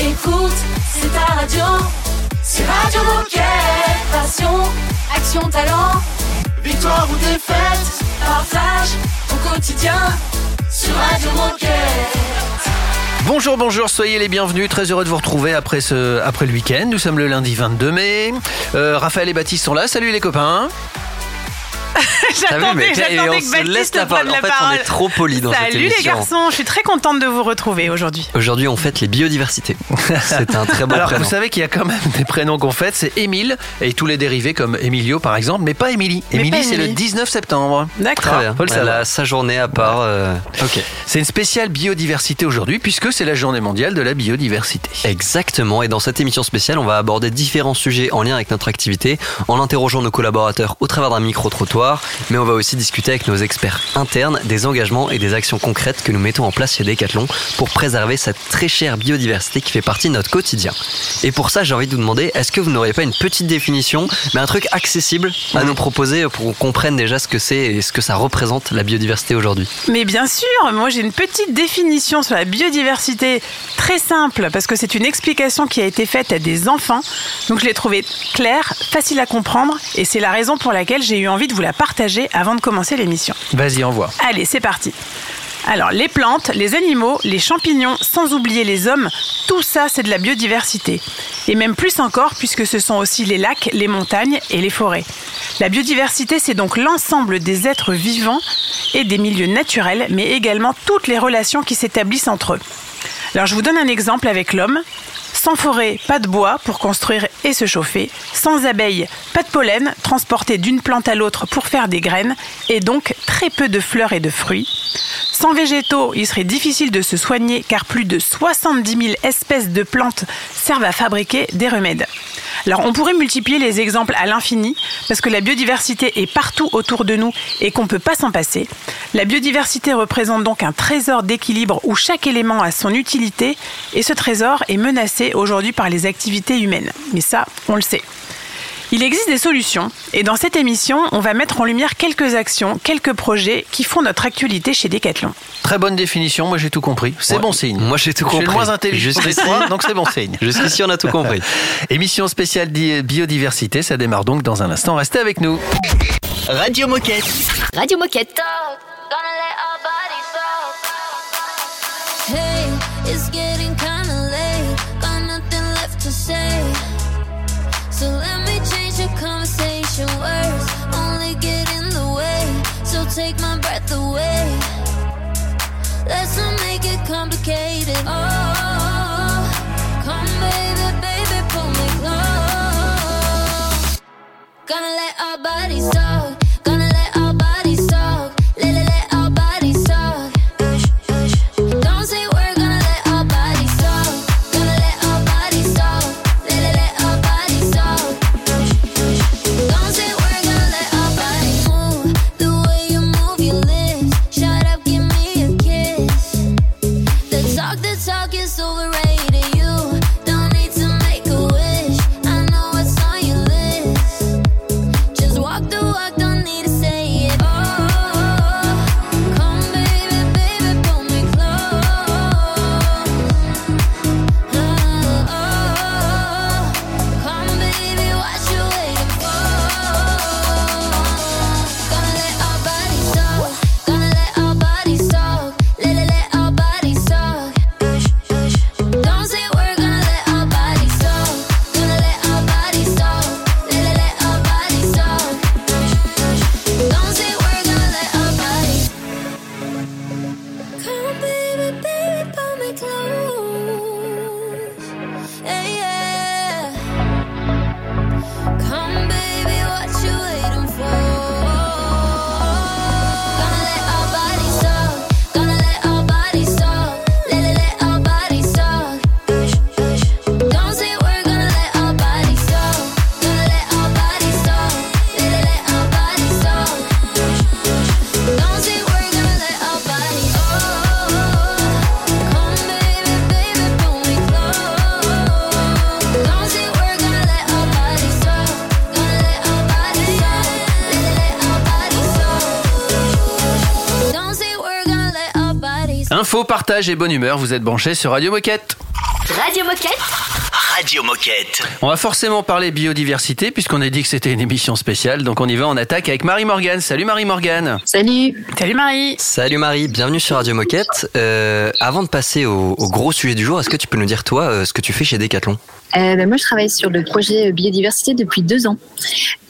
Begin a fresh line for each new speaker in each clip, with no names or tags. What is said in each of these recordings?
Écoute, c'est ta radio. C'est Radio Moquette. Passion, action, talent. Victoire ou défaite, partage au quotidien sur Radio Moquette.
Bonjour, bonjour, soyez les bienvenus. Très heureux de vous retrouver après, ce, après le week-end. Nous sommes le lundi 22 mai. Euh, Raphaël et Baptiste sont là. Salut les copains.
J'attendais, j'attendais que Baptiste
la parole.
la
En fait,
parole.
on est trop poli dans cette
Salut les
émission.
garçons, je suis très contente de vous retrouver aujourd'hui.
Aujourd'hui, on fête les biodiversités. C'est un très bon
Alors,
prénom.
vous savez qu'il y a quand même des prénoms qu'on fête. C'est Émile et tous les dérivés comme Emilio par exemple, mais pas Émilie. Émilie, c'est le
Émilie.
19 septembre.
D'accord.
Très bien.
Faut le
Elle a sa journée à part. euh, Ok.
C'est une spéciale biodiversité aujourd'hui puisque c'est la journée mondiale de la biodiversité.
Exactement. Et dans cette émission spéciale, on va aborder différents sujets en lien avec notre activité, en interrogeant nos collaborateurs au travers d'un micro-trottoir, mais on va aussi discuter avec nos experts internes des engagements et des actions concrètes que nous mettons en place chez Decathlon pour préserver cette très chère biodiversité qui fait partie de notre quotidien. Et pour ça, j'ai envie de vous demander, est-ce que vous n'auriez pas une petite définition, mais un truc accessible à nous proposer pour qu'on comprenne déjà ce que c'est et ce que ça représente la biodiversité aujourd'hui?
Mais bien sûr, moi j'ai une petite définition sur la biodiversité très simple parce que c'est une explication qui a été faite à des enfants. Donc je l'ai trouvée claire, facile à comprendre et c'est la raison pour laquelle j'ai eu envie de vous la partager avant de commencer l'émission.
Vas-y, envoie.
Allez, c'est parti. Alors, les plantes, les animaux, les champignons, sans oublier les hommes, tout ça, c'est de la biodiversité. Et même plus encore, puisque ce sont aussi les lacs, les montagnes et les forêts. La biodiversité, c'est donc l'ensemble des êtres vivants et des milieux naturels, mais également toutes les relations qui s'établissent entre eux. Alors, je vous donne un exemple avec l'homme. Sans forêt, pas de bois pour construire et se chauffer. Sans abeilles, pas de pollen transporté d'une plante à l'autre pour faire des graines. Et donc très peu de fleurs et de fruits. Sans végétaux, il serait difficile de se soigner car plus de 70 000 espèces de plantes servent à fabriquer des remèdes. Alors on pourrait multiplier les exemples à l'infini parce que la biodiversité est partout autour de nous et qu'on ne peut pas s'en passer. La biodiversité représente donc un trésor d'équilibre où chaque élément a son utilité et ce trésor est menacé aujourd'hui par les activités humaines. Mais ça, on le sait. Il existe des solutions et dans cette émission, on va mettre en lumière quelques actions, quelques projets qui font notre actualité chez Decathlon.
Très bonne définition, moi j'ai tout compris. C'est
Ouais.
bon signe.
Moi, j'ai tout
Je suis le
compris.
moins intelligent trois, donc c'est bon signe.
Jusqu'ici, on a tout compris.
Émission spéciale di- biodiversité, ça démarre donc dans un instant. Restez avec nous.
Radio Moquette.
Radio Moquette.
Gonna let our bodies talk.
Partage et bonne humeur, vous êtes branchés sur Radio Moquette.
Radio Moquette.
Radio Moquette.
On va forcément parler biodiversité puisqu'on a dit que c'était une émission spéciale. Donc on y va, on attaque avec Marie Morgane. Salut Marie Morgane.
Salut.
Salut Marie.
Salut Marie, bienvenue sur Radio Moquette. Euh, avant de passer au, au gros sujet du jour, est-ce que tu peux nous dire toi euh, ce que tu fais chez Decathlon?
Euh, ben, moi, je travaille sur le projet biodiversité depuis deux ans,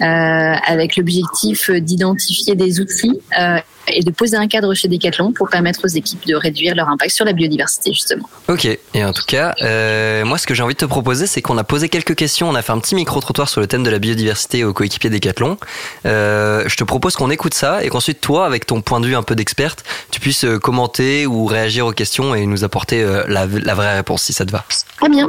euh, avec l'objectif d'identifier des outils euh, et de poser un cadre chez Decathlon pour permettre aux équipes de réduire leur impact sur la biodiversité, justement.
Ok, et en tout cas, euh, moi ce que j'ai envie de te proposer, c'est qu'on a posé quelques questions, on a fait un petit micro-trottoir sur le thème de la biodiversité aux coéquipiers Decathlon. Euh, je te propose qu'on écoute ça et qu'ensuite toi, avec ton point de vue un peu d'experte, tu puisses commenter ou réagir aux questions et nous apporter euh, la, la vraie réponse si ça te va.
Très bien.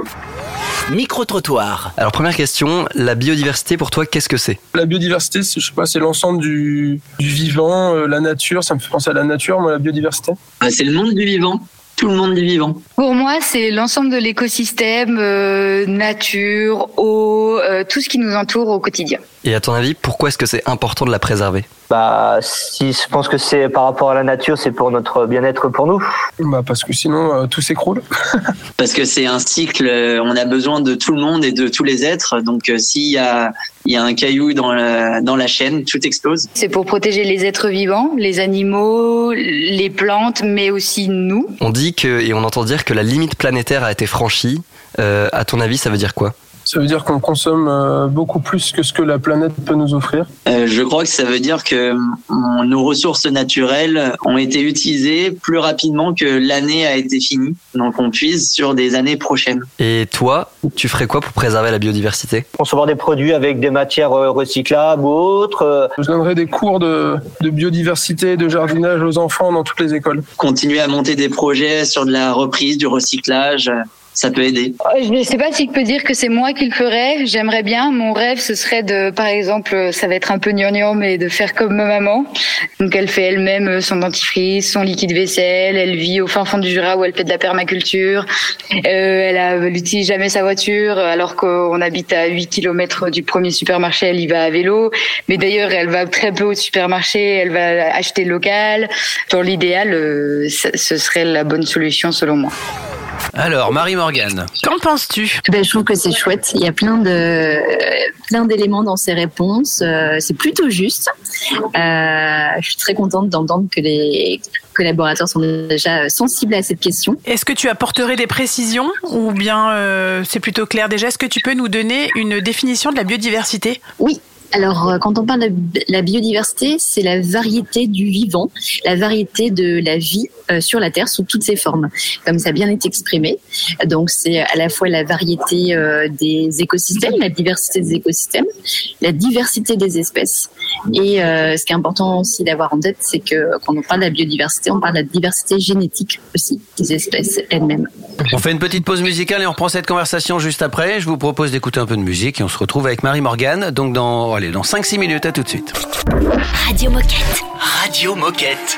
Micro-trottoir.
Alors première question, la biodiversité pour toi, qu'est-ce que c'est?
La biodiversité, c'est, je sais pas, c'est l'ensemble du, du vivant, euh, la nature. Ça me fait penser à la nature, moi, la biodiversité.
Ah, c'est le monde du vivant. Tout le monde du vivant.
Pour moi, c'est l'ensemble de l'écosystème, euh, nature, eau, euh, tout ce qui nous entoure au quotidien.
Et à ton avis, pourquoi est-ce que c'est important de la préserver
Bah, si je pense que c'est par rapport à la nature, c'est pour notre bien-être pour nous.
Bah, parce que sinon, euh, tout s'écroule.
Parce que c'est un cycle, euh, on a besoin de tout le monde et de tous les êtres. Donc euh, s'il y a, il y a un caillou dans la, dans la chaîne, tout explose.
C'est pour protéger les êtres vivants, les animaux, les plantes, mais aussi nous.
On dit que, et on entend dire que la limite planétaire a été franchie. Euh, à ton avis, ça veut dire quoi?
Ça veut dire qu'on consomme euh, beaucoup plus que ce que la planète peut nous offrir.
Euh, je crois que ça veut dire que nos ressources naturelles ont été utilisées plus rapidement que l'année a été finie. Donc on puise sur des années prochaines.
Et toi, tu ferais quoi pour préserver la biodiversité?
Concevoir des produits avec des matières euh, recyclables ou autres.
Je donnerai des cours de, de biodiversité, de jardinage aux enfants dans toutes les écoles.
Continuer à monter des projets sur de la reprise, du recyclage, ça peut aider.
Je ne sais pas si je peux dire que c'est moi qui le ferais. J'aimerais bien. Mon rêve, ce serait de, par exemple, ça va être un peu gnangnan, mais de faire comme ma maman. Donc, elle fait elle-même son dentifrice, son liquide vaisselle. Elle vit au fin fond du Jura où elle fait de la permaculture. Euh, elle, a- elle utilise jamais sa voiture, alors qu'on habite à 8 km du premier supermarché. Elle y va à vélo. Mais d'ailleurs, elle va très peu au supermarché. Elle va acheter local. Dans l'idéal, euh, ce serait la bonne solution selon moi.
Alors Marie Morgane.
Qu'en penses-tu?
Ben, je trouve que c'est chouette. Il y a plein de plein d'éléments dans ces réponses. Euh, c'est plutôt juste. Euh, je suis très contente d'entendre que les collaborateurs sont déjà sensibles à cette question.
Est-ce que tu apporterais des précisions ou bien euh, c'est plutôt clair déjà? Est-ce que tu peux nous donner une définition de la biodiversité?
Oui. Alors, euh, quand on parle de la biodiversité, c'est la variété du vivant, la variété de la vie euh, sur la Terre sous toutes ses formes, comme ça bien été exprimé. Donc, c'est à la fois la variété euh, des écosystèmes, la diversité des écosystèmes, la diversité des espèces. Et euh, ce qui est important aussi d'avoir en tête, c'est que quand on parle de la biodiversité, on parle de la diversité génétique aussi des espèces elles-mêmes.
On fait une petite pause musicale et on reprend cette conversation juste après. Je vous propose d'écouter un peu de musique et on se retrouve avec Marie Morgane. Donc dans, allez, dans 5-6 minutes, à tout de suite.
Radio Moquette.
Radio Moquette.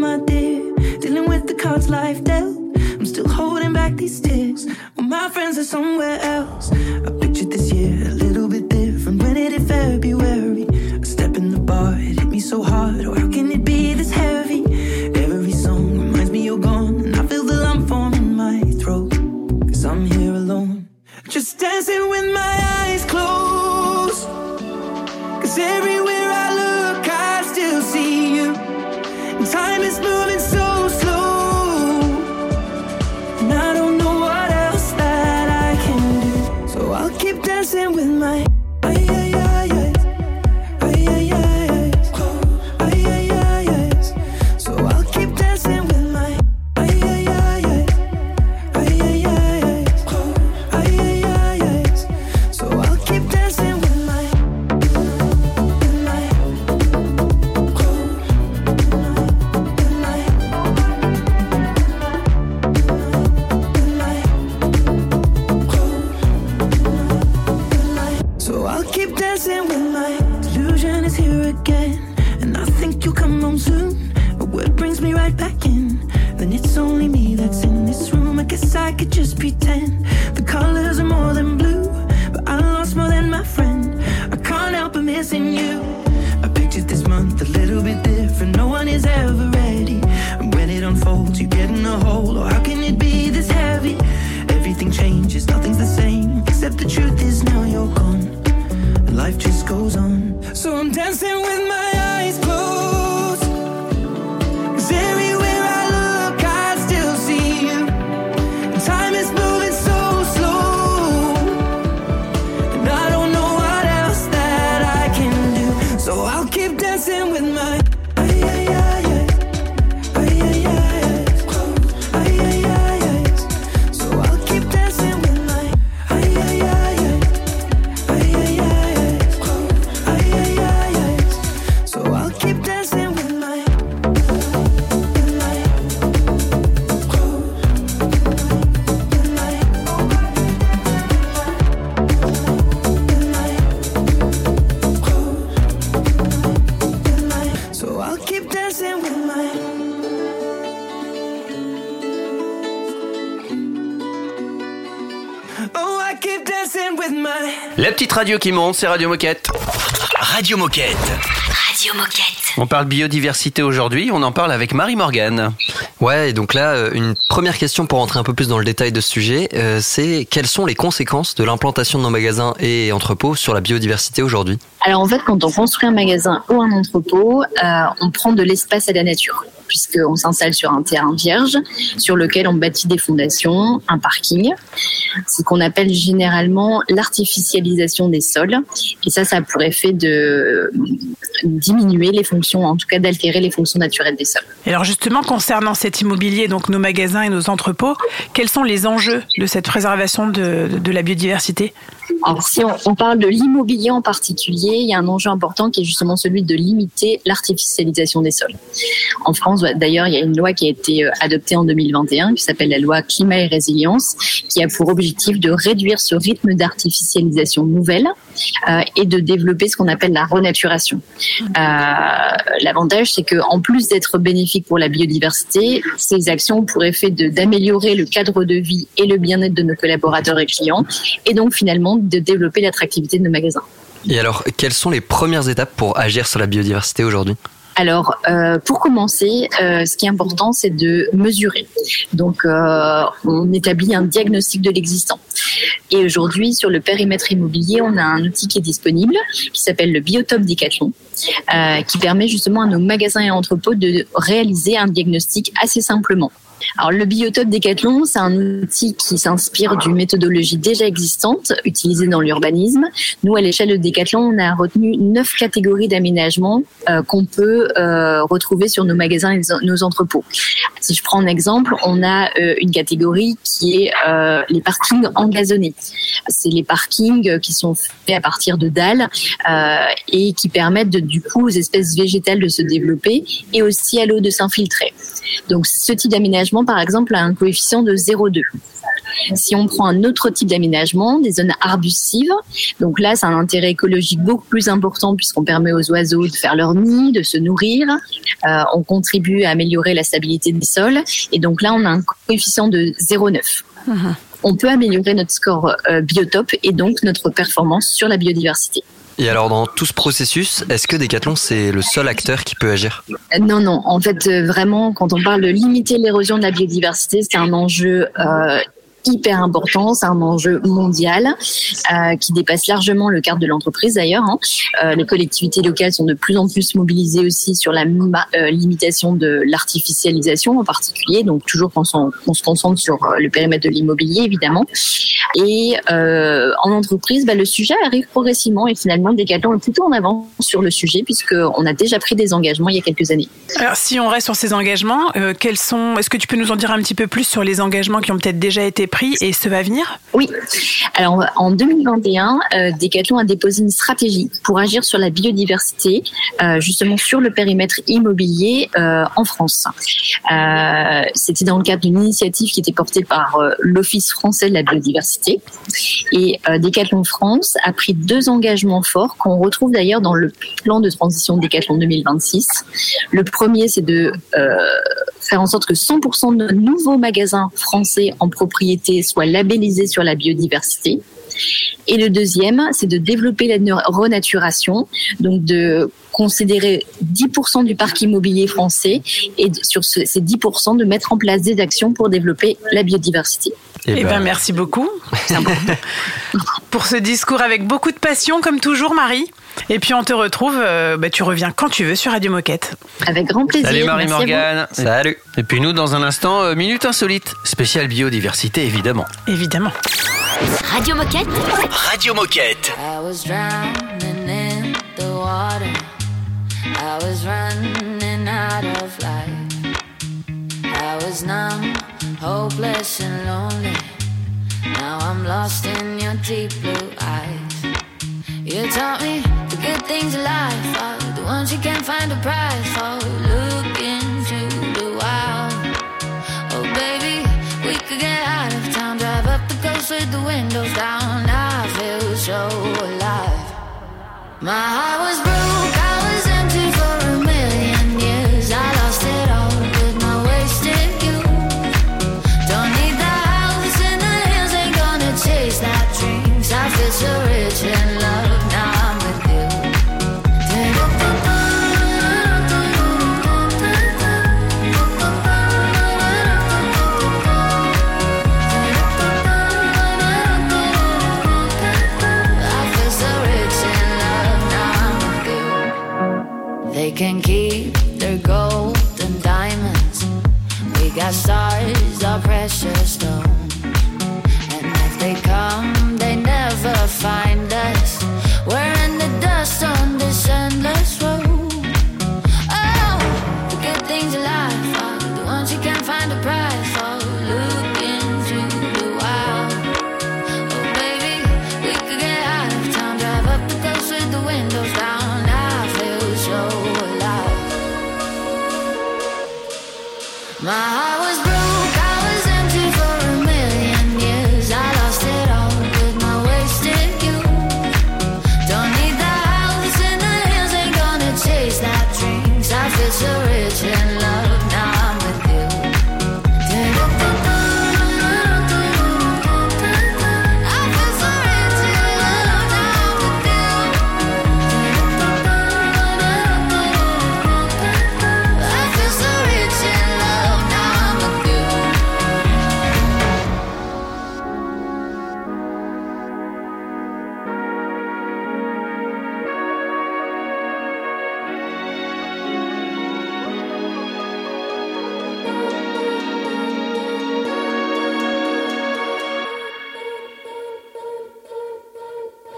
My dear, dealing with the cards life dealt. I'm still holding back these tears, when my friends are somewhere else. I
radio qui monte, c'est Radio Moquette.
Radio Moquette.
Radio Moquette.
On parle biodiversité aujourd'hui, on en parle avec Marie Morgan.
Ouais, et donc là, euh, une première question pour rentrer un peu plus dans le détail de ce sujet, euh, c'est quelles sont les conséquences de l'implantation de nos magasins et entrepôts sur la biodiversité aujourd'hui?
Alors en fait, quand on construit un magasin ou un entrepôt, euh, on prend de l'espace à la nature, puisqu'on s'installe sur un terrain vierge sur lequel on bâtit des fondations, un parking. Ce qu'on appelle généralement l'artificialisation des sols. Et ça, ça a pour effet de diminuer les fonctions, en tout cas d'altérer les fonctions naturelles des sols.
Et alors justement, concernant cet immobilier, donc nos magasins et nos entrepôts, quels sont les enjeux de cette préservation de, la biodiversité?
Si on, on parle de l'immobilier en particulier, il y a un enjeu important qui est justement celui de limiter l'artificialisation des sols. En France, d'ailleurs, il y a une loi qui a été euh, adoptée en 2021 qui s'appelle la loi climat et résilience, qui a pour objectif de réduire ce rythme d'artificialisation nouvelle euh, et de développer ce qu'on appelle la renaturation. Euh, L'avantage, c'est que en plus d'être bénéfique pour la biodiversité, ces actions ont pour effet d'améliorer le cadre de vie et le bien-être de nos collaborateurs et clients, et donc finalement de développer l'attractivité de nos magasins.
Et alors, quelles sont les premières étapes pour agir sur la biodiversité aujourd'hui?
Alors, euh, pour commencer, euh, ce qui est important, c'est de mesurer. Donc, euh, on établit un diagnostic de l'existant. Et aujourd'hui, sur le périmètre immobilier, on a un outil qui est disponible, qui s'appelle le Biotope Decathlon, qui permet justement à nos magasins et entrepôts de réaliser un diagnostic assez simplement. Alors, le biotope Décathlon, c'est un outil qui s'inspire d'une méthodologie déjà existante, utilisée dans l'urbanisme. Nous, à l'échelle de Décathlon, on a retenu neuf catégories d'aménagement euh, qu'on peut euh, retrouver sur nos magasins et nos entrepôts. Si je prends un exemple, on a euh, une catégorie qui est les parkings engazonnés. C'est les parkings qui sont faits à partir de dalles et qui permettent du coup aux espèces végétales de se développer et aussi à l'eau de s'infiltrer. Donc ce type d'aménagement aménagement, par exemple, a un coefficient de 0,2. Si on prend un autre type d'aménagement, des zones arbustives, donc là, c'est un intérêt écologique beaucoup plus important puisqu'on permet aux oiseaux de faire leur nid, de se nourrir. Euh, on contribue à améliorer la stabilité des sols. Et donc là, on a un coefficient de 0,9. On peut améliorer notre score euh, biotope et donc notre performance sur la biodiversité.
Et alors, dans tout ce processus, est-ce que Decathlon, c'est le seul acteur qui peut agir?
Non, non. En fait, euh, vraiment, quand on parle de limiter l'érosion de la biodiversité, c'est un enjeu euh, hyper important, c'est un enjeu mondial euh, qui dépasse largement le cadre de l'entreprise d'ailleurs. hein. Les collectivités locales sont de plus en plus mobilisées aussi sur la limitation de l'artificialisation en particulier, donc toujours qu'on qu'on se concentre sur le périmètre de l'immobilier évidemment. Et euh, en entreprise, bah, le sujet arrive progressivement et finalement Decathlon est plutôt en avance sur le sujet puisqu'on a déjà pris des engagements il y a quelques années.
Alors, si on reste sur ces engagements, euh, quels sont Est-ce que tu peux nous en dire un petit peu plus sur les engagements qui ont peut-être déjà été pris et ceux à venir?
Oui. Alors en 2021, euh, Decathlon a déposé une stratégie pour agir sur la biodiversité, euh, justement sur le périmètre immobilier euh, en France. Euh, C'était dans le cadre d'une initiative qui était portée par euh, l'Office français de la biodiversité. Et euh, Decathlon France a pris deux engagements forts qu'on retrouve d'ailleurs dans le plan de transition Decathlon 2026. Le premier, c'est de euh, faire en sorte que 100% de nouveaux magasins français en propriété soient labellisés sur la biodiversité. Et le deuxième, c'est de développer la renaturation, donc de considérer 10% du parc immobilier français et sur ce- ces 10% de mettre en place des actions pour développer la biodiversité.
Eh ben, merci beaucoup pour ce discours avec beaucoup de passion, comme toujours, Marie. Et puis on te retrouve, euh, bah, tu reviens quand tu veux sur Radio Moquette.
Avec grand plaisir.
Salut Marie-Morgane.
Salut.
Et puis nous, dans un instant, euh, Minute Insolite, spéciale biodiversité évidemment.
Évidemment.
Radio Moquette.
Radio Moquette.
I was drowning in the water. I was running out of life. I was numb, hopeless and lonely. Now I'm lost in your deep blue eyes. You taught me the good things of life are the ones you can't find a price for. Look into the wild. Oh, baby, we could get out of town, drive up the coast with the windows down. I feel so alive. My heart was broke,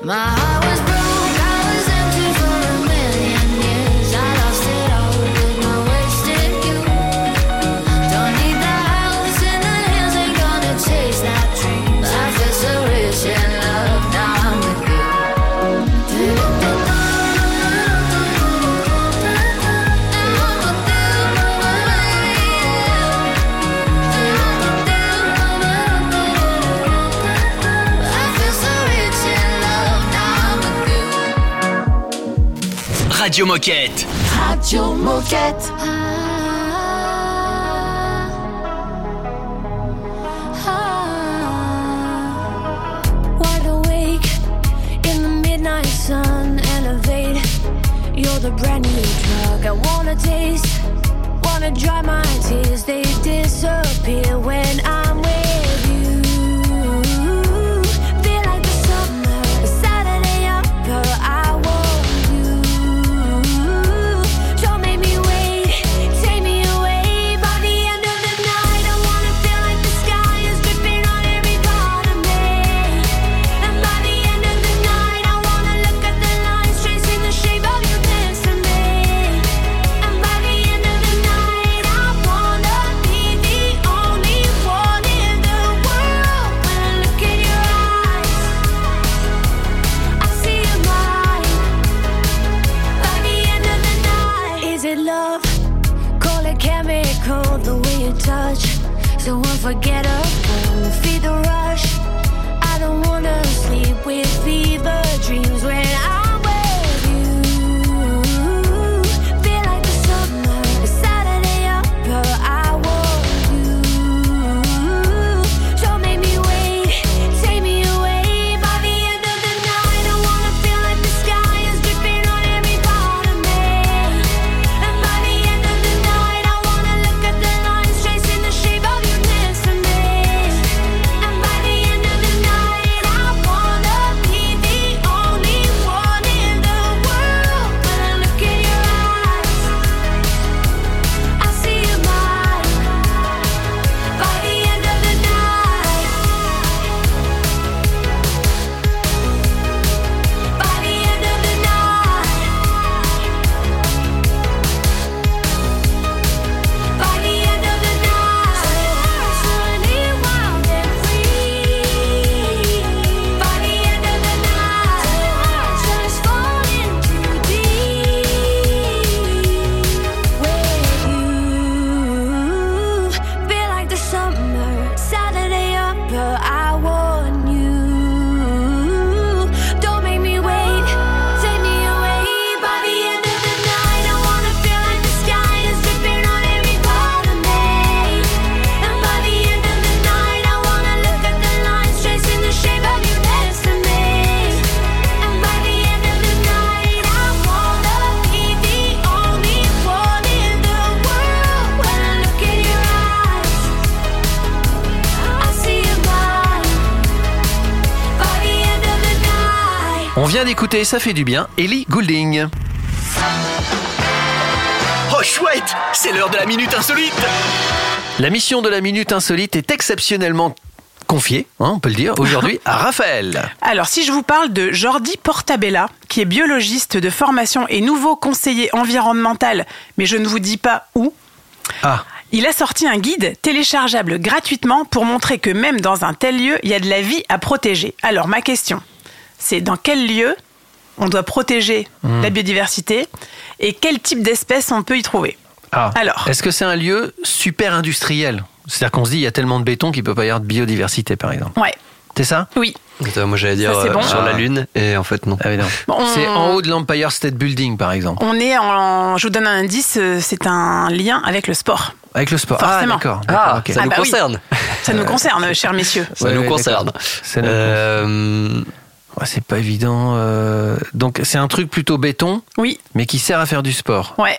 My heart was
Radio Moquette.
Radio Moquette. Ah.
Wide awake in the midnight sun, elevate. You're the brand new drug I wanna taste. Wanna dry my tears, they disappear when I'm with
Ça fait du bien, Ellie Goulding.
Oh chouette, c'est l'heure de la minute insolite.
La mission de la Minute Insolite est exceptionnellement confiée, hein, on peut le dire, aujourd'hui à Raphaël.
Alors, si je vous parle de Jordi Portabella, qui est biologiste de formation et nouveau conseiller environnemental, mais je ne vous dis pas où,
Ah,
il a sorti un guide téléchargeable gratuitement pour montrer que même dans un tel lieu, il y a de la vie à protéger. Alors, ma question, c'est dans quel lieu on doit protéger
Hmm.
la biodiversité et quel type d'espèces on peut y trouver
ah.
Alors.
Est-ce que c'est un lieu super industriel? C'est-à-dire qu'on se dit, il y a tellement de béton qu'il peut pas y avoir de biodiversité, par exemple.
Ouais,
C'est ça?
Oui.
Attends, Moi j'allais dire
Ça, c'est
euh,
bon.
sur la
Ah.
Lune et en fait non.
Ah oui, non.
Bon, on-
C'est en haut de l'Empire State Building, par exemple.
On est en. Je vous donne un indice, euh, c'est un lien avec le sport.
Avec le sport.
Forcément.
Ah, d'accord.
Ah,
d'accord, ok.
ça
Ah
nous
bah oui.
concerne.
Ça nous concerne, chers messieurs.
Ça
Ouais,
nous concerne. Euh,
Ouais, c'est pas évident. euh, Donc, c'est un truc plutôt béton,
Oui,
mais qui sert à faire du sport.
ouais.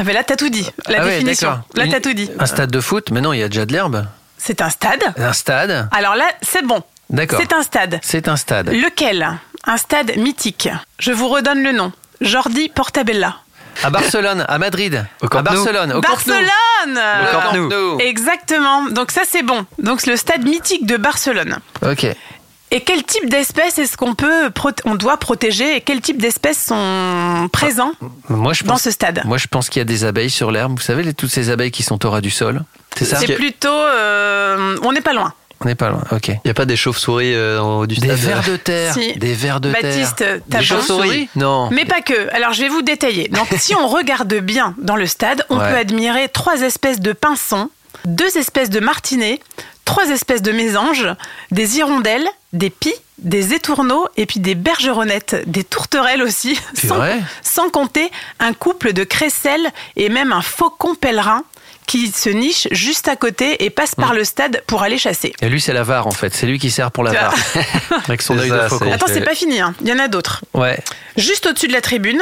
Ah ben là, t'as tout dit. La
Ah ouais,
définition.
d'accord.
là, t'as tout dit.
Un stade de foot, mais non, il y a déjà de l'herbe.
C'est un stade.
Un stade
Alors là, c'est bon.
D'accord.
C'est un stade.
C'est un stade.
Lequel? Un stade mythique. Je vous redonne le nom. Jordi Portabella.
À Barcelone, à Madrid,
Au
à
Camp.
Barcelone, au Camp Nou.
Barcelone
Camp Nou.
Nou.
Exactement. Donc ça, c'est bon. Donc c'est le stade mythique de Barcelone.
Ok.
Et quel type d'espèces est-ce qu'on peut, on doit protéger et quel type d'espèces sont présents
Moi, je
dans
pense,
ce stade?
moi, je pense qu'il y a des abeilles sur l'herbe. Vous savez, les- toutes ces abeilles qui sont au ras du sol. C'est ça?
C'est plutôt, euh, on n'est pas loin.
On n'est pas loin. Ok.
Il n'y a pas des chauves-souris euh, en haut du
Des
stade
vers de terre.
Si.
Des vers de
Baptiste,
terre.
t'as
Des chauves-souris Non.
Mais pas que. Alors je vais vous détailler. Donc si on regarde bien dans le stade, on
Ouais.
peut admirer trois espèces de pinsons, deux espèces de martinets, trois espèces de mésanges, des hirondelles, des pies, des étourneaux et puis des bergeronnettes, des tourterelles aussi, sans, sans compter un couple de crécelles et même un faucon pèlerin qui se niche juste à côté et passe
Mmh.
par le stade pour aller chasser.
Et lui, c'est la VAR en fait. C'est lui qui sert pour la VAR. Avec son
C'est
œil de faucon.
Attends, c'est pas fini, hein. il y en a d'autres.
Ouais.
Juste au-dessus de la tribune,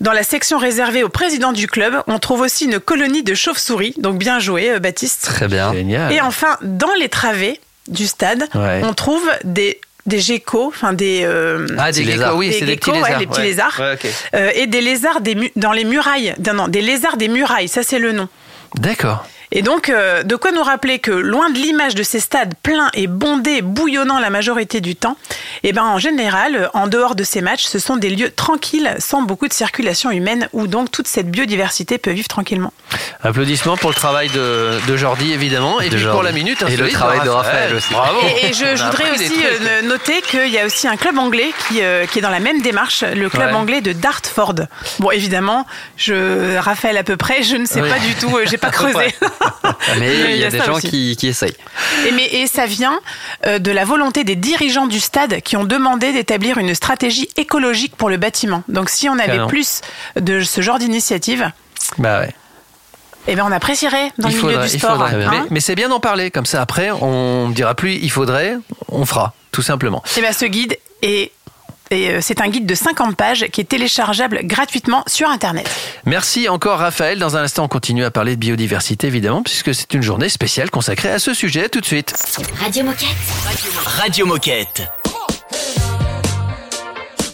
dans la section réservée au président du club, on trouve aussi une colonie de chauves-souris. Donc bien joué, euh, Baptiste.
Très bien.
Génial.
Et enfin, dans les travées du stade,
Ouais.
on trouve des, des geckos, enfin des. euh,
Ah, des
lézards.
oui,
Des
c'est des
geckos,
petits
ouais,
lézards.
les petits lézards.
Ouais,
euh, et des lézards des dans les murailles. Non, non, des lézards des murailles, ça c'est le nom.
D'accord.
Et donc, euh, de quoi nous rappeler que loin de l'image de ces stades pleins et bondés, bouillonnant la majorité du temps, eh ben, en général, euh, en dehors de ces matchs, ce sont des lieux tranquilles, sans beaucoup de circulation humaine, où donc toute cette biodiversité peut vivre tranquillement.
Applaudissements pour le travail de, de Jordi, évidemment. Et
De
puis pour la minute,
Et le travail de Raphaël aussi.
Bravo.
Et, et je, voudrais aussi euh, noter qu'il y a aussi un club anglais qui, euh, qui est dans la même démarche, le club
Ouais.
anglais de Dartford. Bon, évidemment, je, Raphaël à peu près, je ne sais
Oui.
pas du tout, euh, j'ai pas creusé.
Mais il y a des gens
aussi.
qui, qui essayent.
Et, mais, et ça vient euh, de la volonté des dirigeants du stade qui ont demandé d'établir une stratégie écologique pour le bâtiment. Donc si on avait plus de ce genre d'initiative,
Bah ouais.
eh ben on apprécierait dans
il
le milieu du sport. hein.
Mais, mais c'est bien d'en parler, comme ça après, on ne dira plus il faudrait, on fera, tout simplement.
Eh ben, ce guide est, et euh, c'est un guide de 50 pages qui est téléchargeable gratuitement sur Internet.
Merci encore Raphaël. Dans un instant, on continue à parler de biodiversité, évidemment, puisque c'est une journée spéciale consacrée à ce sujet. Tout de suite.
Radio Moquette.
Radio Moquette.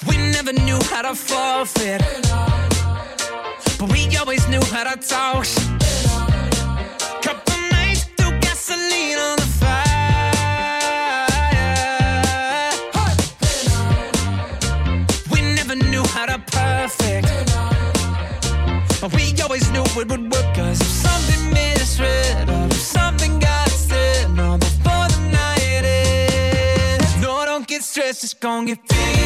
We never knew how to forfeit, but we always knew how to talk. It would work. Cause if something misread, or if something got said, no, before the night ends. No, don't get stressed, it's gonna get figured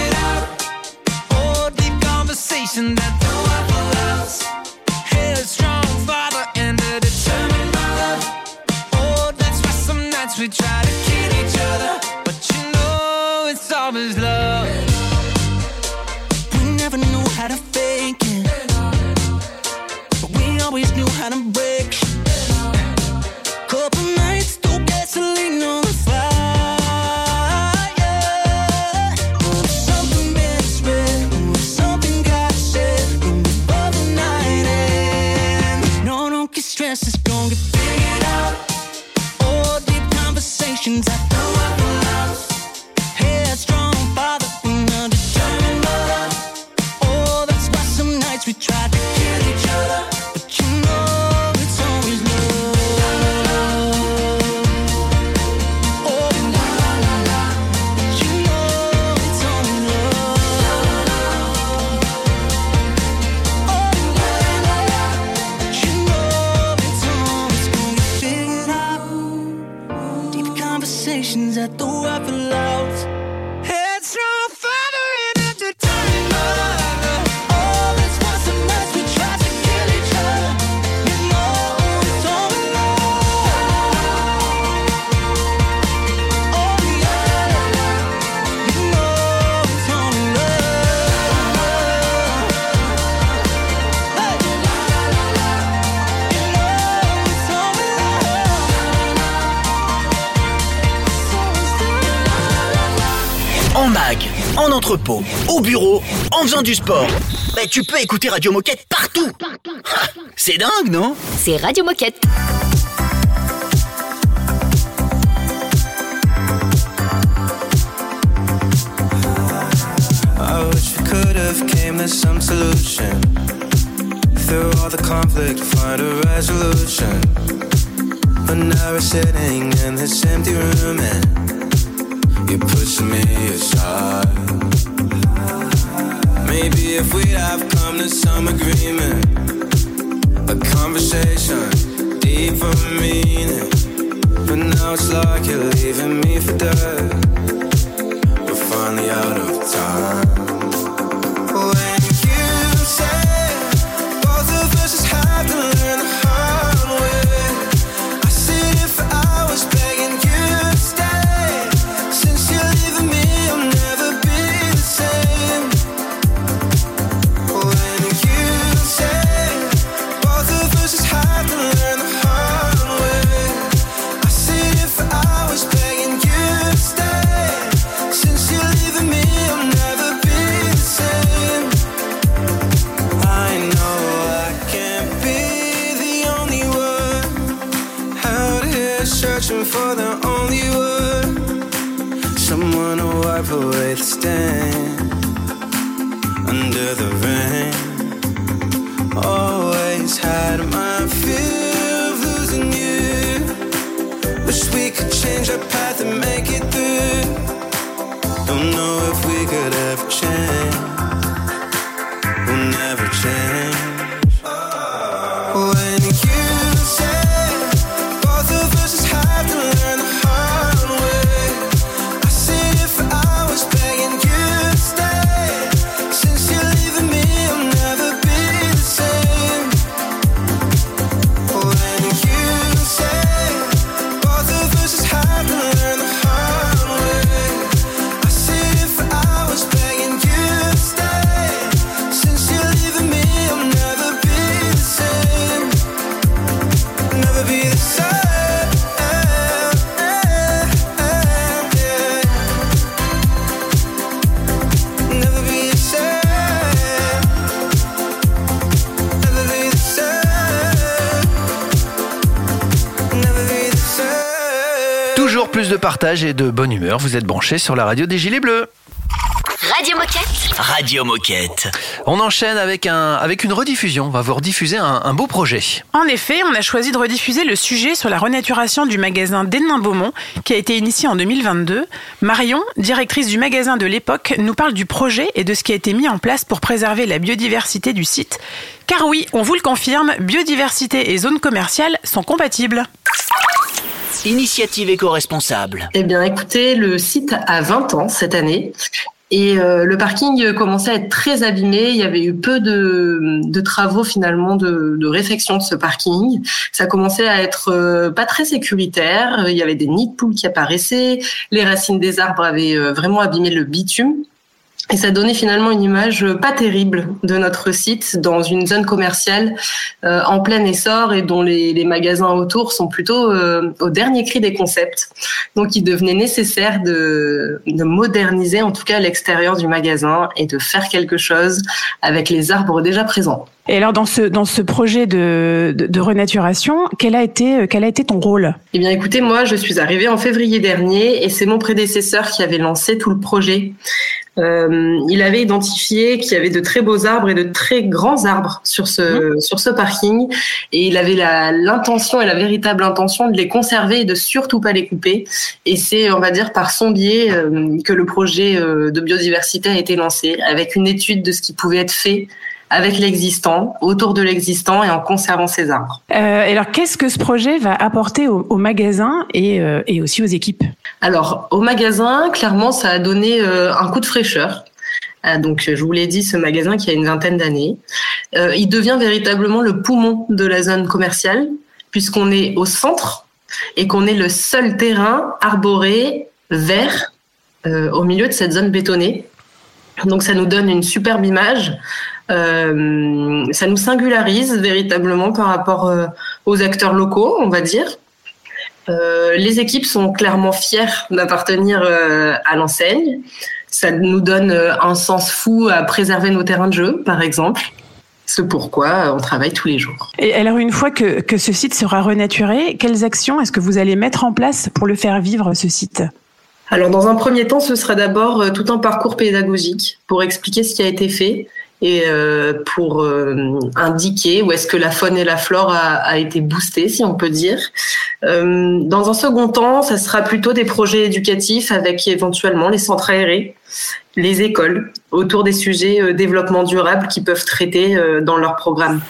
en entrepôt, au bureau, en faisant du sport. Bah, tu peux écouter Radio Moquette partout. Ha, C'est dingue, non?
C'est Radio Moquette.
I wish we could have came to some solution. Through all the conflict, find a resolution. But now we're sitting in this empty room and you're pushing me aside. Maybe if we'd have come to some agreement, a conversation, deeper meaning. But now it's like you're leaving me for dead. We're finally out of time. Under the rain. Always had my fear of losing you. Wish we could change our path and make it through. Don't know if we could ever change.
Partage et de bonne humeur. Vous êtes branchés sur la radio des Gilets Bleus.
Radio Moquette.
Radio Moquette.
On enchaîne avec, un, avec une rediffusion. On va vous rediffuser un, un beau projet.
En effet, on a choisi de rediffuser le sujet sur la renaturation du magasin d'Hénin-Beaumont qui a été initié en 2022. Marion, directrice du magasin de l'époque, nous parle du projet et de ce qui a été mis en place pour préserver la biodiversité du site. Car oui, on vous le confirme, biodiversité et zone commerciale sont compatibles.
Initiative éco-responsable.
Eh bien, écoutez, le site a 20 ans cette année. Et euh, le parking commençait à être très abîmé. Il y avait eu peu de, de travaux finalement de, de réfection de ce parking. Ça commençait à être euh, pas très sécuritaire. Il y avait des nids de poules qui apparaissaient. Les racines des arbres avaient euh, vraiment abîmé le bitume. Et ça donnait finalement une image pas terrible de notre site dans une zone commerciale euh, en plein essor et dont les, les magasins autour sont plutôt euh, au dernier cri des concepts. Donc il devenait nécessaire de, de moderniser en tout cas l'extérieur du magasin et de faire quelque chose avec les arbres déjà présents.
Et alors dans ce dans ce projet de, de, de renaturation, quel a été quel a été ton rôle?
Eh bien écoutez, moi je suis arrivée en février dernier et c'est mon prédécesseur qui avait lancé tout le projet. Euh, il avait identifié qu'il y avait de très beaux arbres et de très grands arbres sur ce sur ce parking et il avait l'intention et la véritable intention de les conserver et de surtout pas les couper. Et c'est on va dire par son biais euh, que le projet euh, de biodiversité a été lancé avec une étude de ce qui pouvait être fait avec l'existant, autour de l'existant et en conservant ces arbres.
Euh, et alors qu'est-ce que ce projet va apporter au, au magasin et, euh, et aussi aux équipes?
Alors, au magasin, clairement, ça a donné euh, un coup de fraîcheur. Ah, donc, je vous l'ai dit, ce magasin qui a une vingtaine d'années, Euh, il devient véritablement le poumon de la zone commerciale, puisqu'on est au centre et qu'on est le seul terrain arboré, vert, euh, au milieu de cette zone bétonnée. Donc, ça nous donne une superbe image. Euh, ça nous singularise véritablement par rapport euh, aux acteurs locaux, on va dire. Euh, les équipes sont clairement fières d'appartenir à l'enseigne. Ça nous donne un sens fou à préserver nos terrains de jeu, par exemple. C'est pourquoi on travaille tous les jours.
Et alors une fois que, que ce site sera renaturé, quelles actions est-ce que vous allez mettre en place pour le faire vivre ce site?
Alors, dans un premier temps, ce sera d'abord tout un parcours pédagogique pour expliquer ce qui a été fait et euh, pour euh, indiquer où est-ce que la faune et la flore a, a été boostée, si on peut dire. Euh, dans un second temps, ça sera plutôt des projets éducatifs avec éventuellement les centres aérés, les écoles, autour des sujets développement durable qui peuvent traiter dans leur programme.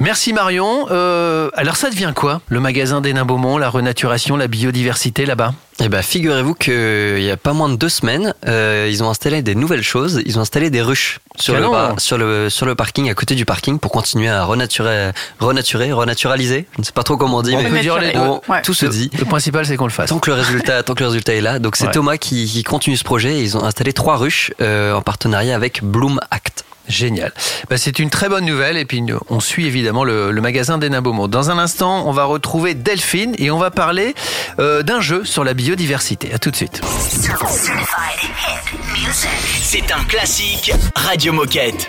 Merci Marion. Euh, alors ça devient quoi Le magasin d'Hénin Beaumont, la renaturation, la biodiversité là-bas?
Eh ben, figurez-vous qu'il y a pas moins de deux semaines, euh, ils ont installé des nouvelles choses. Ils ont installé des ruches sur le, sur le sur le parking, à côté du parking, pour continuer à renaturer, renaturer, renaturaliser. Je ne sais pas trop comment on dit,
On
mais
peut dire les deux.
on-
Ouais.
tout se dit.
Le principal c'est qu'on le fasse.
Tant que le résultat, tant que le résultat est là. Donc c'est
Ouais.
Thomas qui, qui continue ce projet. Ils ont installé trois ruches euh, en partenariat avec Bloom Act.
Génial. Bah, c'est une très bonne nouvelle et puis on suit évidemment le, magasin Beaumont. Dans un instant, on va retrouver Delphine et on va parler euh, d'un jeu sur la biodiversité. À tout de suite.
C'est un classique Radio Moquette.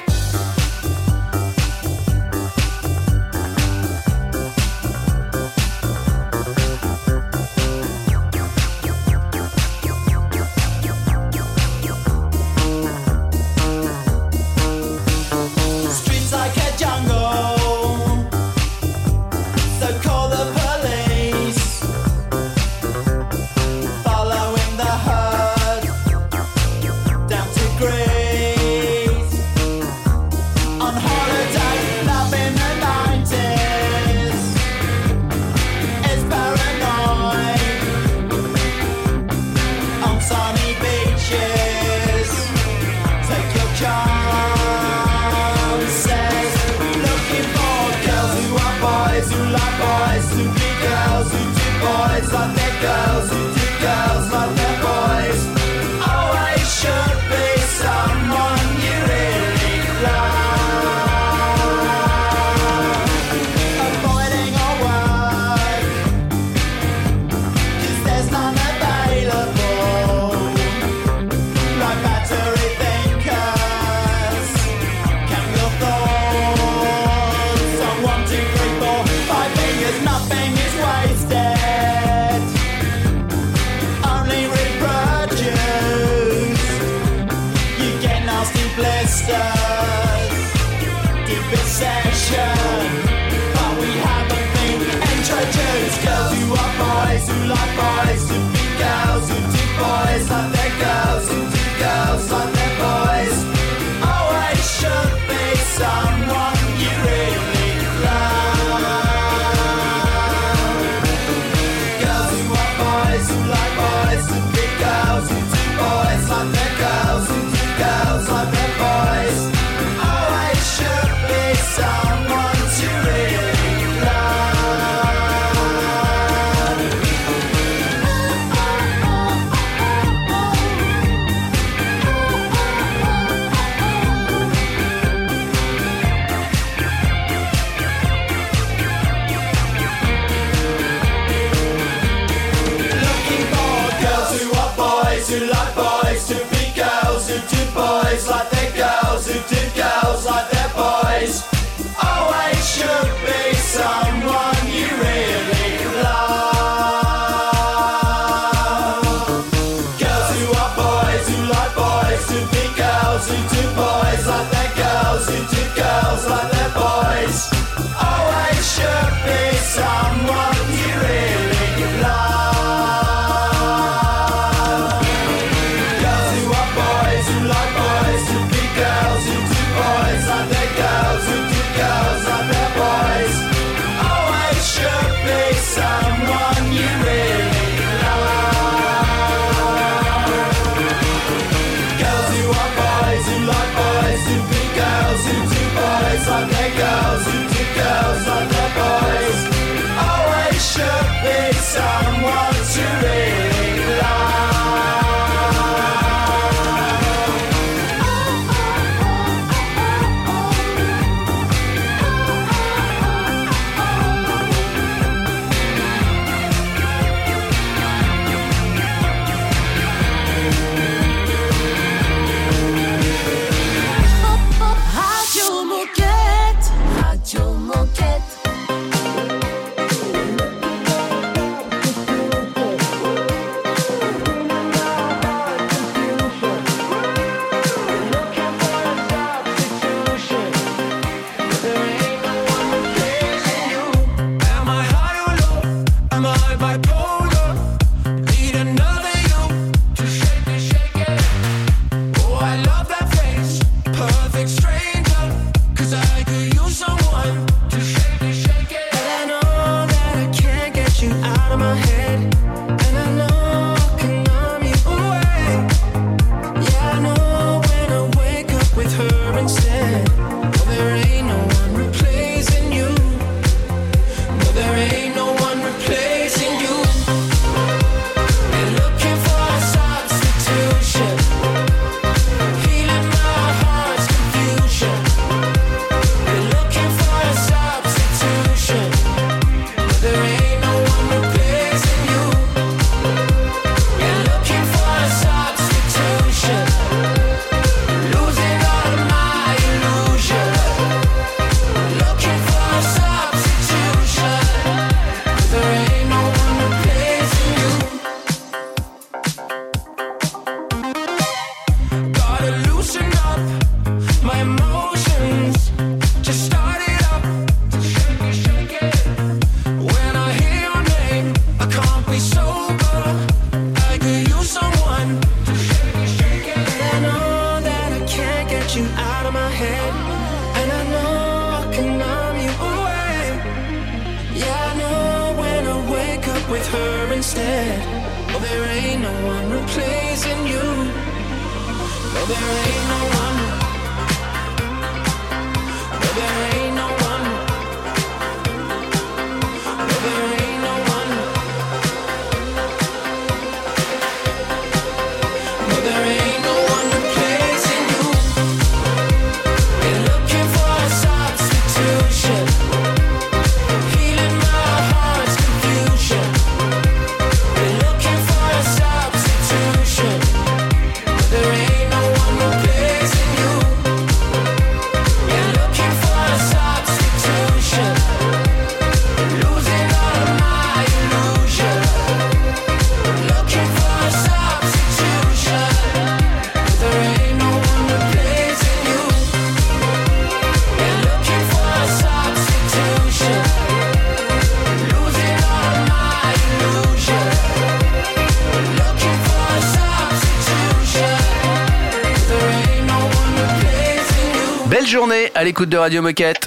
Journée à l'écoute de Radio Moquette.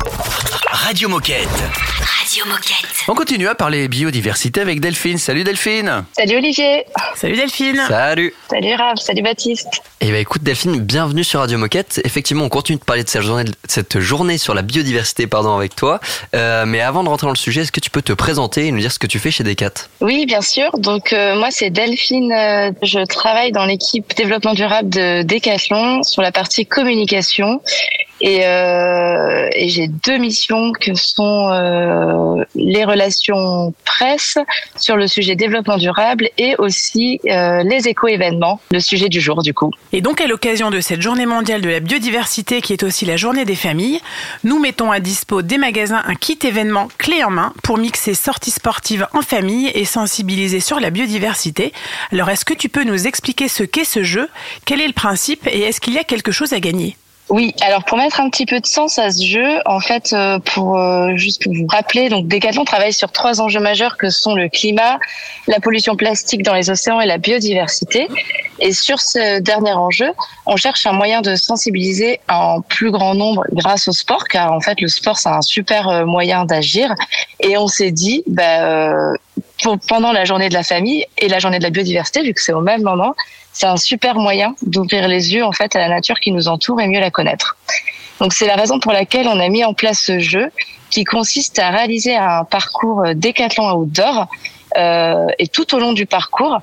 Radio Moquette.
Radio Moquette.
On continue à parler biodiversité avec Delphine. Salut Delphine.
Salut Olivier.
Salut Delphine.
Salut.
Salut Raph. Salut Baptiste.
Et bah écoute Delphine, bienvenue sur Radio Moquette. Effectivement, on continue de parler de cette journée, cette journée sur la biodiversité pardon, avec toi. Euh, mais avant de rentrer dans le sujet, est-ce que tu peux te présenter et nous dire ce que tu fais chez Decat?
Oui, bien sûr. Donc euh, moi c'est Delphine. Euh, je travaille dans l'équipe développement durable de Decathlon sur la partie communication. Et, euh, et j'ai deux missions que sont euh, les relations presse sur le sujet développement durable et aussi euh, les éco-événements, le sujet du jour du coup.
Et donc à l'occasion de cette journée mondiale de la biodiversité qui est aussi la journée des familles, nous mettons à dispo des magasins un kit événement clé en main pour mixer sorties sportives en famille et sensibiliser sur la biodiversité. Alors est-ce que tu peux nous expliquer ce qu'est ce jeu, quel est le principe? Et est-ce qu'il y a quelque chose à gagner?
Oui, alors pour mettre un petit peu de sens à ce jeu, en fait, euh, pour euh, juste pour vous rappeler, donc Decathlon travaille sur trois enjeux majeurs que sont le climat, la pollution plastique dans les océans et la biodiversité. Et sur ce dernier enjeu, on cherche un moyen de sensibiliser un plus grand nombre grâce au sport, car en fait le sport c'est un super euh, moyen d'agir. Et on s'est dit, bah, pour- pendant la journée de la famille et la journée de la biodiversité, vu que c'est au même moment, c'est un super moyen d'ouvrir les yeux en fait à la nature qui nous entoure et mieux la connaître. Donc c'est la raison pour laquelle on a mis en place ce jeu qui consiste à réaliser un parcours décathlon outdoor euh, et tout au long du parcours,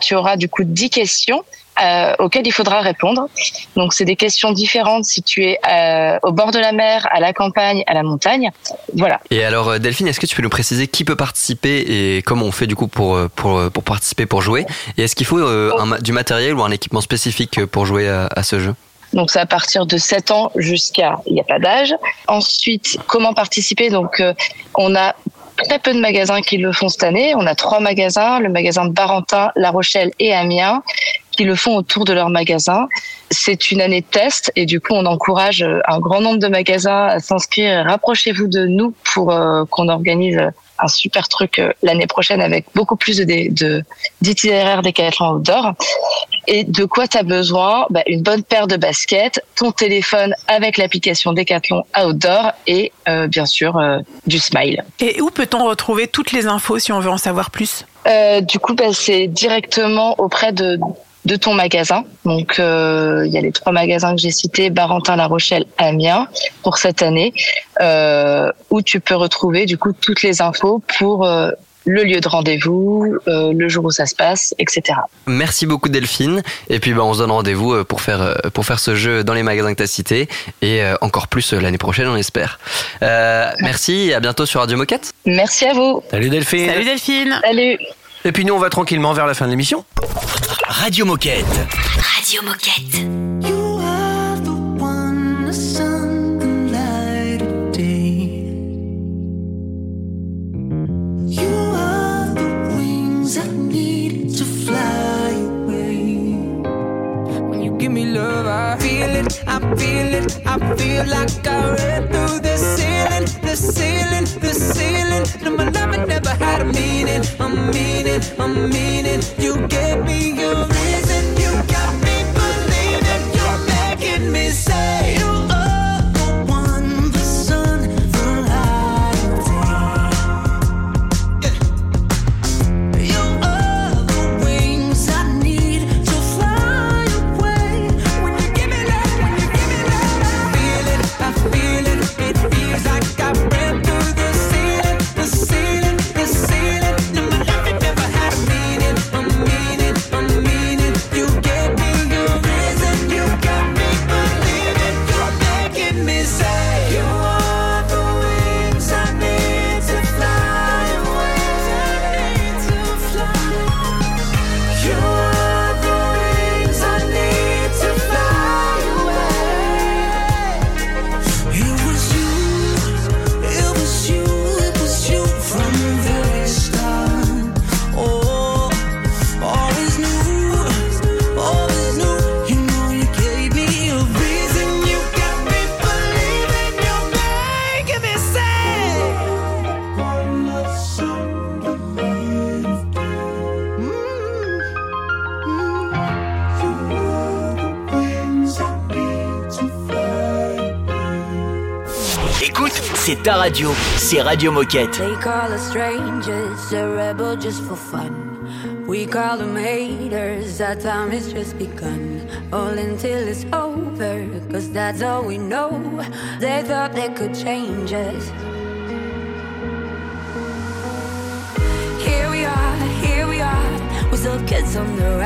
tu auras du coup 10 questions euh, auxquelles il faudra répondre. Donc c'est des questions différentes si tu es euh, au bord de la mer, à la campagne, à la montagne. Voilà.
Et alors euh, Delphine, est-ce que tu peux nous préciser qui peut participer et comment on fait du coup pour, euh, pour, pour participer, pour jouer? Et est-ce qu'il faut euh, un du matériel ou un équipement spécifique pour jouer à, à ce jeu?
Donc c'est à partir de 7 ans jusqu'à il n'y a pas d'âge. Ensuite, comment participer? Donc on a très peu de magasins qui le font cette année. On a trois magasins, le magasin de Barentin, La Rochelle et Amiens, qui le font autour de leur magasin. C'est une année de test et du coup on encourage euh, un grand nombre de magasins à s'inscrire. Rapprochez-vous de nous pour euh, qu'on organise un super truc euh, l'année prochaine avec beaucoup plus de de- d'itinéraires décathlon outdoor. Et de quoi tu as besoin? Bah, Une bonne paire de baskets, ton téléphone avec l'application Decathlon Outdoor et euh, bien sûr euh, du smile.
Et où peut-on retrouver toutes les infos si on veut en savoir plus?
Euh, du coup, bah, c'est directement auprès de, de ton magasin. Donc, euh, il y a les trois magasins que j'ai cités, Barentin, La Rochelle, Amiens, pour cette année, euh, où tu peux retrouver du coup toutes les infos pour euh, le lieu de rendez-vous, euh, le jour où ça se passe, etc.
Merci beaucoup Delphine. Et puis bah, on se donne rendez-vous pour faire, pour faire ce jeu dans les magasins que tu as cités et encore plus l'année prochaine on espère. Euh, merci et à bientôt sur Radio Moquette.
Merci à vous.
Salut Delphine.
Salut Delphine.
Salut.
Et puis nous, on va tranquillement vers la fin de l'émission.
Radio Moquette.
Radio Moquette.
Me love, I feel it, I feel it, I feel like I read through the ceiling, the ceiling, the ceiling. No, my love it never had a meaning, a meaning, a meaning. You gave me a reason,
radio, c'est Radio Moquette.
They call us strangers, a rebel just for fun. We call them haters, our time has just begun. All until it's over, cause that's all we know. They thought they could change us. Here we are, here we are, we're still kids on the run.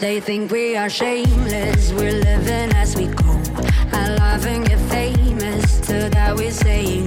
They think we are shameless, we're living as we go. I laugh and get famous, to that we say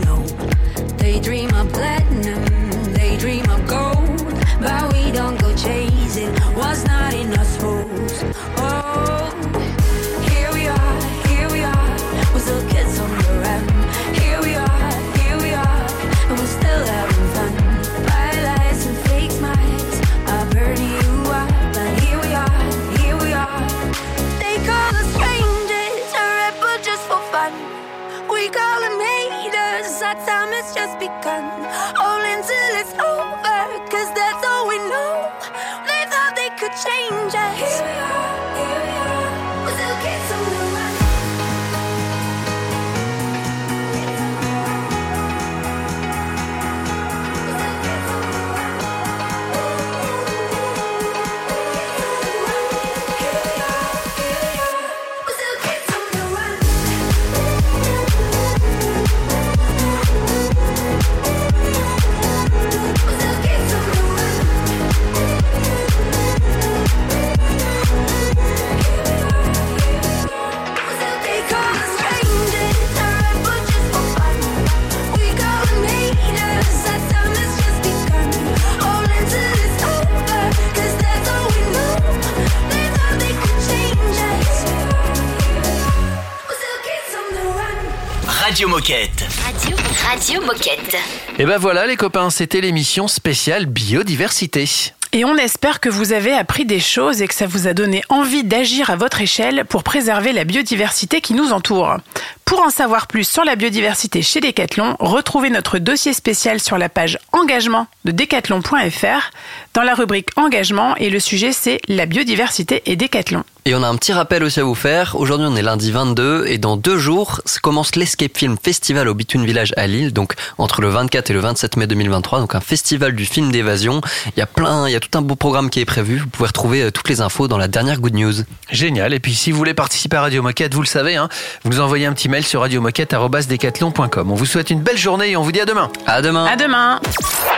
Radio Moquette.
Radio, Radio Moquette.
Et ben voilà les copains, c'était l'émission spéciale biodiversité.
Et on espère que vous avez appris des choses et que ça vous a donné envie d'agir à votre échelle pour préserver la biodiversité qui nous entoure. Pour en savoir plus sur la biodiversité chez Decathlon, retrouvez notre dossier spécial sur la page engagement de decathlon.fr dans la rubrique engagement et le sujet c'est la biodiversité et Decathlon.
Et on a un petit rappel aussi à vous faire. Aujourd'hui, on est lundi 22 et dans deux jours commence l'Escape Film Festival au Bituin Village à Lille, donc entre le 24 et le 27 mai 2023, donc un festival du film d'évasion. Il y a plein, il y a tout un beau programme qui est prévu. Vous pouvez retrouver euh, toutes les infos dans la dernière Good News.
Génial. Et puis si vous voulez participer à Radio Moquette, vous le savez, hein, vous nous envoyez un petit mail sur radiomoquette.decathlon.com. On vous souhaite une belle journée et on vous dit à demain.
À demain.
À demain.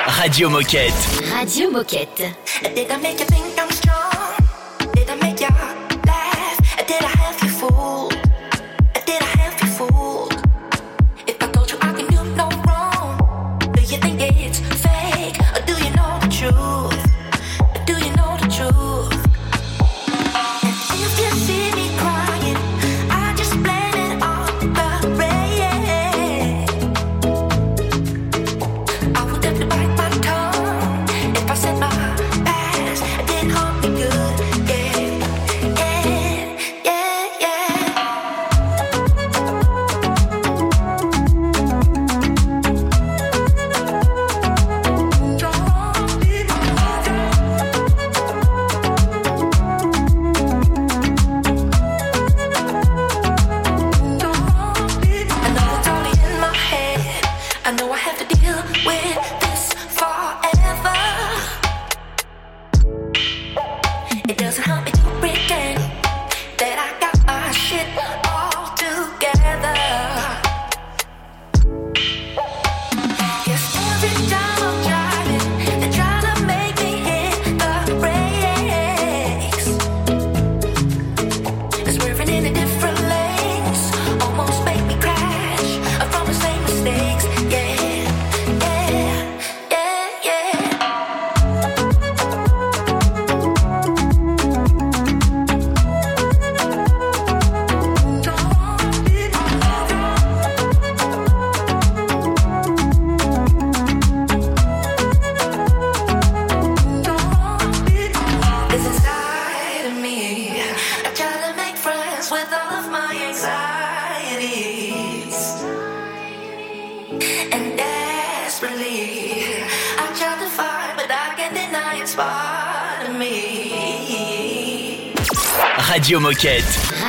Radio Moquette.
Radio Moquette.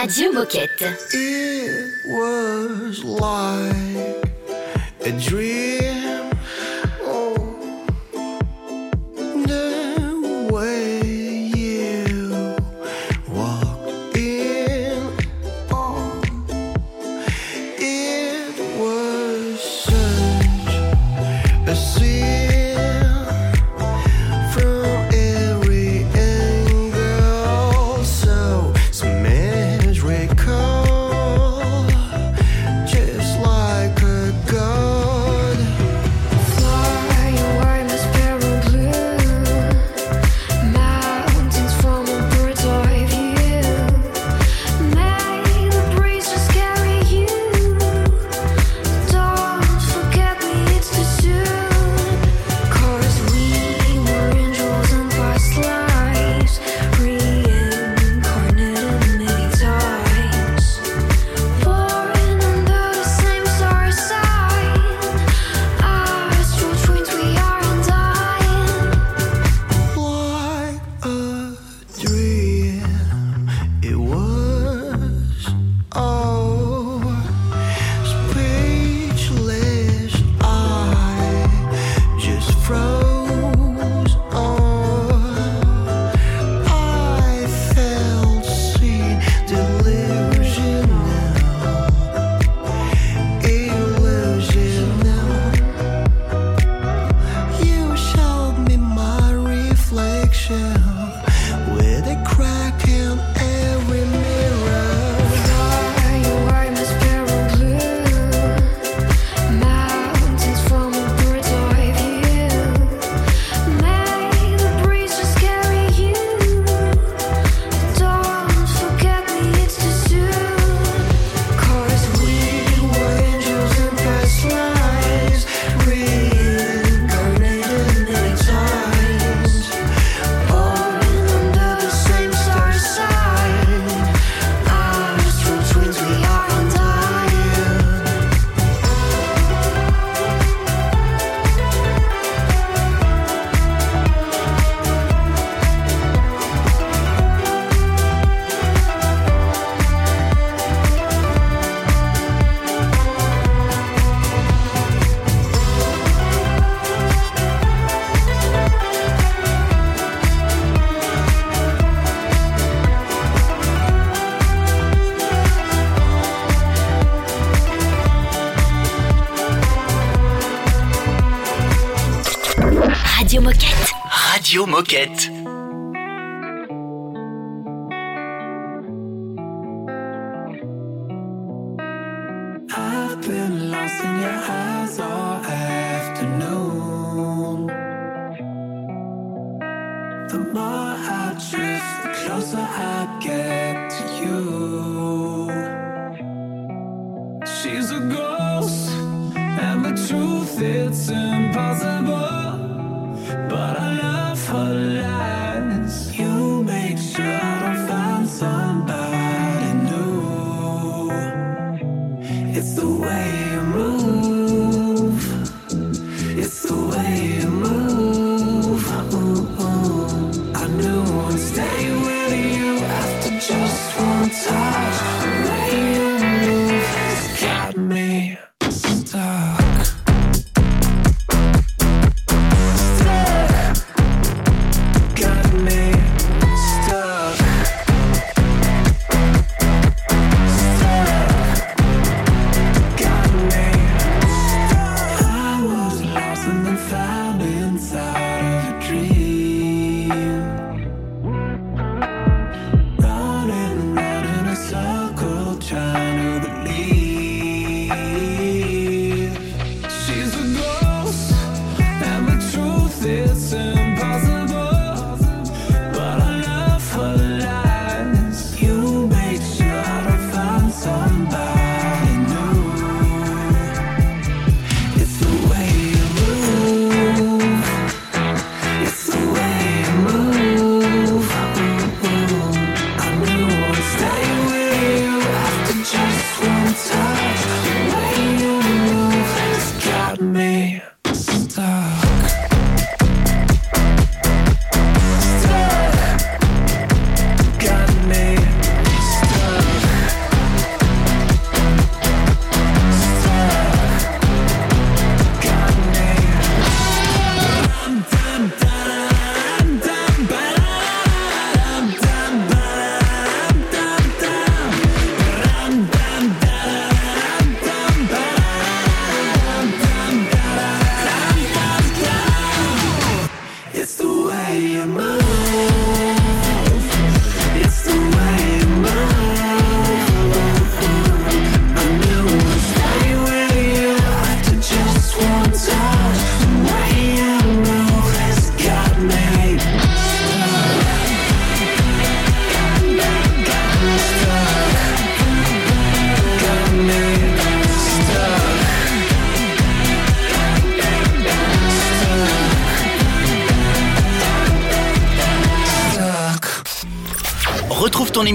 Radio Moquette.
Moquette.